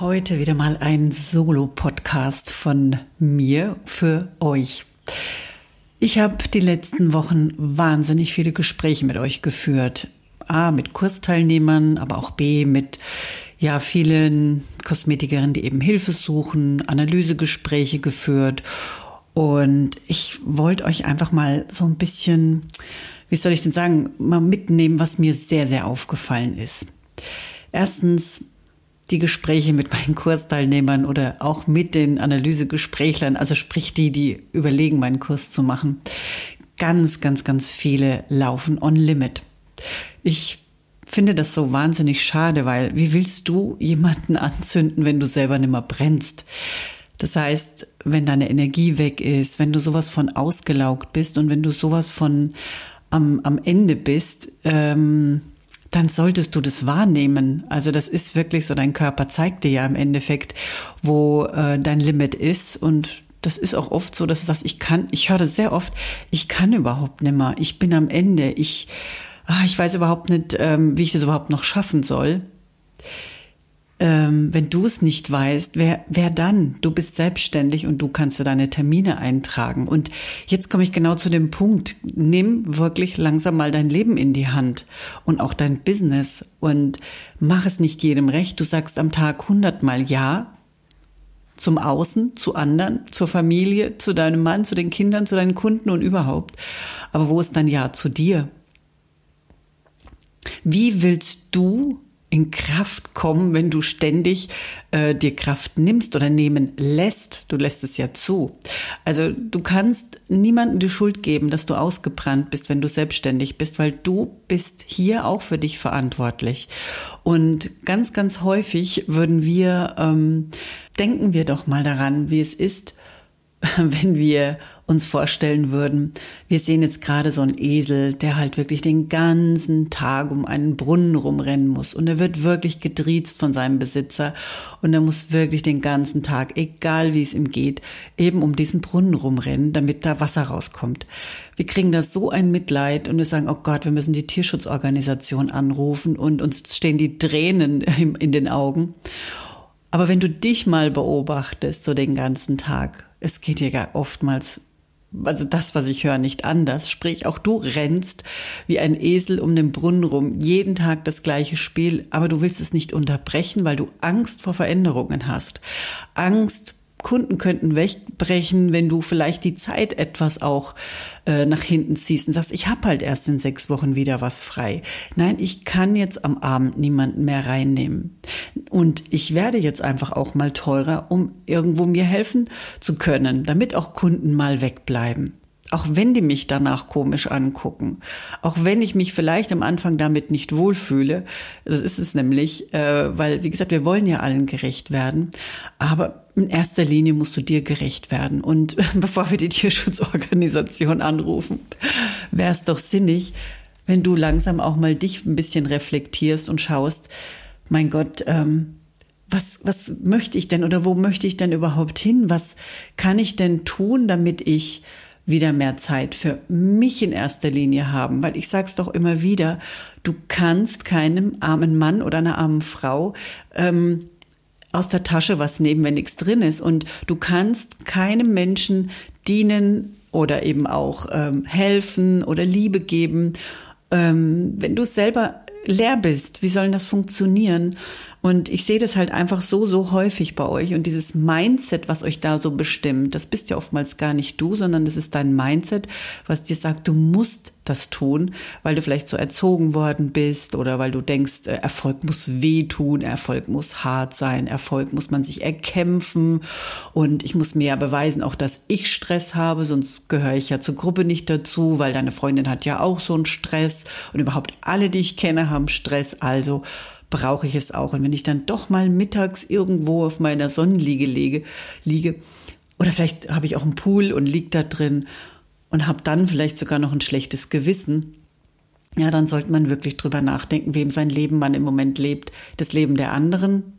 Heute wieder mal ein Solo-Podcast von mir für euch. Ich habe die letzten Wochen wahnsinnig viele Gespräche mit euch geführt. A, mit Kursteilnehmern, aber auch B, mit ja, vielen Kosmetikerinnen, die eben Hilfe suchen, Analysegespräche geführt. Und ich wollte euch einfach mal so ein bisschen, wie soll ich denn sagen, mal mitnehmen, was mir sehr, sehr aufgefallen ist. Erstens, die Gespräche mit meinen Kursteilnehmern oder auch mit den Analysegesprächlern, also sprich die, die überlegen, meinen Kurs zu machen, ganz, ganz, ganz viele laufen on limit. Ich finde das so wahnsinnig schade, weil wie willst du jemanden anzünden, wenn du selber nimmer brennst? Das heißt, wenn deine Energie weg ist, wenn du sowas von ausgelaugt bist und wenn du sowas von am, am Ende bist, ähm, dann solltest du das wahrnehmen. Also das ist wirklich so, dein Körper zeigt dir ja im Endeffekt, wo äh, dein Limit ist. Und das ist auch oft so, dass du sagst, ich kann, ich höre sehr oft, ich kann überhaupt nicht mehr, ich bin am Ende, ich, ah, ich weiß überhaupt nicht, ähm, wie ich das überhaupt noch schaffen soll ähm, wenn du es nicht weißt, wer, wer dann? Du bist selbstständig und du kannst dir deine Termine eintragen. Und jetzt komme ich genau zu dem Punkt. Nimm wirklich langsam mal dein Leben in die Hand und auch dein Business und mach es nicht jedem recht. Du sagst am Tag hundertmal Ja zum Außen, zu anderen, zur Familie, zu deinem Mann, zu den Kindern, zu deinen Kunden und überhaupt. Aber wo ist dann Ja zu dir? Wie willst du in Kraft kommen, wenn du ständig äh, dir Kraft nimmst oder nehmen lässt. Du lässt es ja zu. Also du kannst niemandem die Schuld geben, dass du ausgebrannt bist, wenn du selbstständig bist, weil du bist hier auch für dich verantwortlich. Und ganz, ganz häufig würden wir, ähm, denken wir doch mal daran, wie es ist, wenn wir uns vorstellen würden, wir sehen jetzt gerade so einen Esel, der halt wirklich den ganzen Tag um einen Brunnen rumrennen muss und er wird wirklich gedriezt von seinem Besitzer und er muss wirklich den ganzen Tag, egal wie es ihm geht, eben um diesen Brunnen rumrennen, damit da Wasser rauskommt. Wir kriegen da so ein Mitleid und wir sagen, oh Gott, wir müssen die Tierschutzorganisation anrufen und uns stehen die Tränen in den Augen. Aber wenn du dich mal beobachtest, so den ganzen Tag, es geht dir ja oftmals also das, was ich höre, nicht anders. Sprich, auch du rennst wie ein Esel um den Brunnen rum, jeden Tag das gleiche Spiel, aber du willst es nicht unterbrechen, weil du Angst vor Veränderungen hast. Angst Kunden könnten wegbrechen, wenn du vielleicht die Zeit etwas auch äh, nach hinten ziehst und sagst, ich habe halt erst in sechs Wochen wieder was frei. Nein, ich kann jetzt am Abend niemanden mehr reinnehmen. Und ich werde jetzt einfach auch mal teurer, um irgendwo mir helfen zu können, damit auch Kunden mal wegbleiben. Auch wenn die mich danach komisch angucken, auch wenn ich mich vielleicht am Anfang damit nicht wohlfühle, das ist es nämlich, äh, weil, wie gesagt, wir wollen ja allen gerecht werden, aber in erster Linie musst du dir gerecht werden. Und bevor wir die Tierschutzorganisation anrufen, wäre es doch sinnig, wenn du langsam auch mal dich ein bisschen reflektierst und schaust, mein Gott, ähm, was, was möchte ich denn oder wo möchte ich denn überhaupt hin? Was kann ich denn tun, damit ich wieder mehr Zeit für mich in erster Linie haben, weil ich sag's doch immer wieder, du kannst keinem armen Mann oder einer armen Frau ähm, aus der Tasche was nehmen, wenn nichts drin ist. Und du kannst keinem Menschen dienen oder eben auch ähm, helfen oder Liebe geben, ähm, wenn du selber leer bist. Wie soll das funktionieren? Und ich sehe das halt einfach so, so häufig bei euch. Und dieses Mindset, was euch da so bestimmt, das bist ja oftmals gar nicht du, sondern das ist dein Mindset, was dir sagt, du musst das tun, weil du vielleicht so erzogen worden bist oder weil du denkst, äh, Erfolg muss wehtun, Erfolg muss hart sein, Erfolg muss man sich erkämpfen und ich muss mir ja beweisen, auch dass ich Stress habe, sonst gehöre ich ja zur Gruppe nicht dazu, weil deine Freundin hat ja auch so einen Stress und überhaupt alle, die ich kenne, haben Stress. Also brauche ich es auch. Und wenn ich dann doch mal mittags irgendwo auf meiner Sonnenliege liege, liege oder vielleicht habe ich auch einen Pool und liege da drin und habe dann vielleicht sogar noch ein schlechtes Gewissen, ja, dann sollte man wirklich drüber nachdenken, wem sein Leben man im Moment lebt. Das Leben der anderen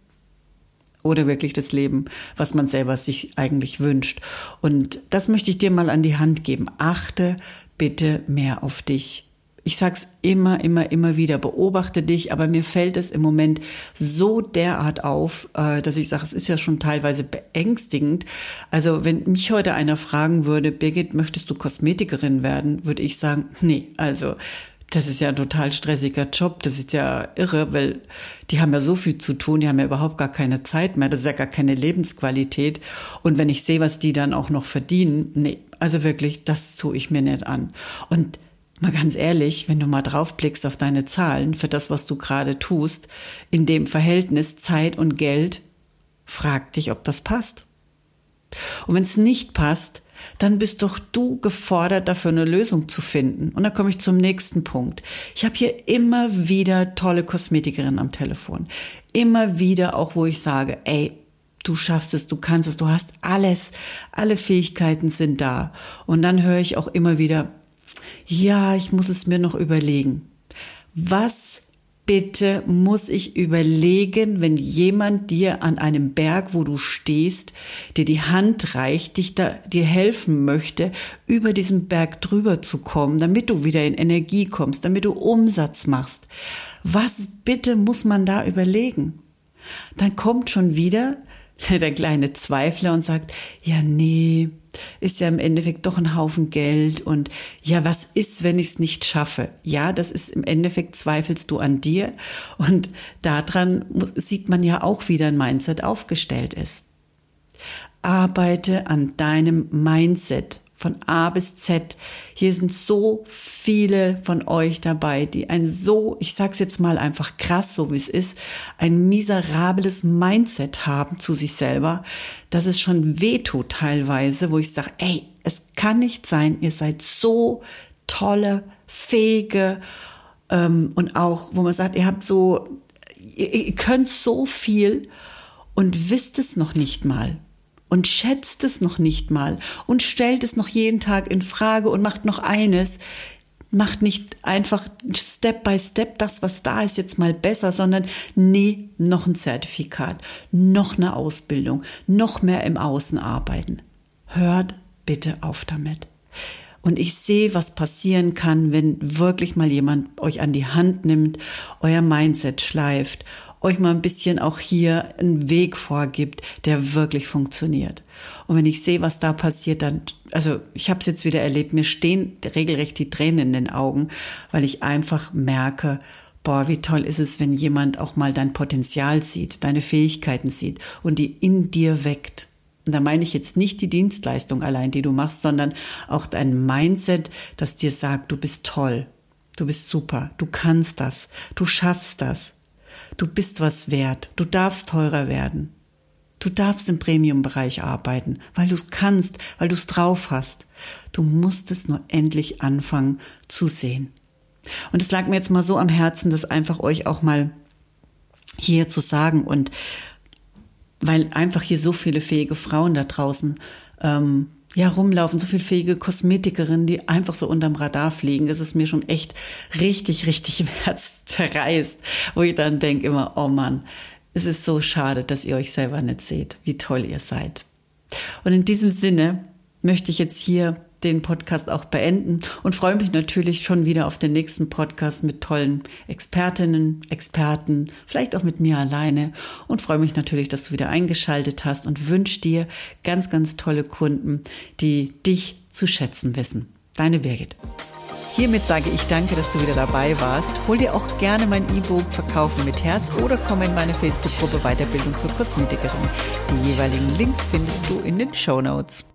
oder wirklich das Leben, was man selber sich eigentlich wünscht. Und das möchte ich dir mal an die Hand geben. Achte bitte mehr auf dich. Ich sag's immer, immer, immer wieder, beobachte dich, aber mir fällt es im Moment so derart auf, äh, dass ich sage, es ist ja schon teilweise beängstigend. Also wenn mich heute einer fragen würde, Birgit, möchtest du Kosmetikerin werden, würde ich sagen, nee, also das ist ja ein total stressiger Job. Das ist ja irre, weil die haben ja so viel zu tun, die haben ja überhaupt gar keine Zeit mehr. Das ist ja gar keine Lebensqualität. Und wenn ich sehe, was die dann auch noch verdienen, nee, also wirklich, das tue ich mir nicht an. Und mal ganz ehrlich, wenn du mal draufblickst auf deine Zahlen für das, was du gerade tust, in dem Verhältnis Zeit und Geld, frag dich, ob das passt. Und wenn es nicht passt, dann bist doch du gefordert, dafür eine Lösung zu finden. Und da komme ich zum nächsten Punkt. Ich habe hier immer wieder tolle Kosmetikerinnen am Telefon. Immer wieder auch, wo ich sage, ey, du schaffst es, du kannst es, du hast alles, alle Fähigkeiten sind da. Und dann höre ich auch immer wieder, ja, ich muss es mir noch überlegen. Was bitte muss ich überlegen, wenn jemand dir an einem Berg, wo du stehst, dir die Hand reicht, dich da, dir helfen möchte, über diesen Berg drüber zu kommen, damit du wieder in Energie kommst, damit du Umsatz machst. Was bitte muss man da überlegen? Dann kommt schon wieder der kleine Zweifler und sagt, ja, nee, ist ja im Endeffekt doch ein Haufen Geld und ja, was ist, wenn ich es nicht schaffe? Ja, das ist im Endeffekt zweifelst du an dir und daran sieht man ja auch, wie dein Mindset aufgestellt ist. Arbeite an deinem Mindset von A bis Z. Hier sind so viele von euch dabei, die ein so, ich sag's jetzt mal einfach krass, so wie es ist, ein miserables Mindset haben zu sich selber, dass es schon wehtut teilweise, wo ich sage, ey, es kann nicht sein, ihr seid so tolle, fähige ähm, und auch, wo man sagt, ihr habt so, ihr, ihr könnt so viel und wisst es noch nicht mal und schätzt es noch nicht mal und stellt es noch jeden Tag in Frage und macht noch eines, macht nicht einfach Step by Step das, was da ist, jetzt mal besser, sondern nee, noch ein Zertifikat, noch eine Ausbildung, noch mehr im Außen arbeiten. Hört bitte auf damit. Und ich sehe, was passieren kann, wenn wirklich mal jemand euch an die Hand nimmt, euer Mindset schleift euch mal ein bisschen auch hier einen Weg vorgibt, der wirklich funktioniert. Und wenn ich sehe, was da passiert, dann, also ich habe es jetzt wieder erlebt, mir stehen regelrecht die Tränen in den Augen, weil ich einfach merke, boah, wie toll ist es, wenn jemand auch mal dein Potenzial sieht, deine Fähigkeiten sieht und die in dir weckt. Und da meine ich jetzt nicht die Dienstleistung allein, die du machst, sondern auch dein Mindset, das dir sagt, du bist toll, du bist super, du kannst das, du schaffst das. Du bist was wert. Du darfst teurer werden. Du darfst im Premium-Bereich arbeiten, weil du es kannst, weil du es drauf hast. Du musst es nur endlich anfangen zu sehen. Und es lag mir jetzt mal so am Herzen, das einfach euch auch mal hier zu sagen und weil einfach hier so viele fähige Frauen da draußen ähm, ja, rumlaufen, so viel fähige Kosmetikerinnen, die einfach so unterm Radar fliegen. Ist mir schon echt richtig, richtig im Herz zerreißt, wo ich dann denke immer, oh Mann, es ist so schade, dass ihr euch selber nicht seht, wie toll ihr seid. Und in diesem Sinne möchte ich jetzt hier den Podcast auch beenden und freue mich natürlich schon wieder auf den nächsten Podcast mit tollen Expertinnen, Experten, vielleicht auch mit mir alleine und freue mich natürlich, dass du wieder eingeschaltet hast und wünsche dir ganz, ganz tolle Kunden, die dich zu schätzen wissen. Deine Birgit. Hiermit sage ich danke, dass du wieder dabei warst. Hol dir auch gerne mein E-Book Verkaufen mit Herz oder komm in meine Facebook-Gruppe Weiterbildung für Kosmetikerinnen. Die jeweiligen Links findest du in den Show Notes.